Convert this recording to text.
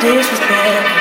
disrespect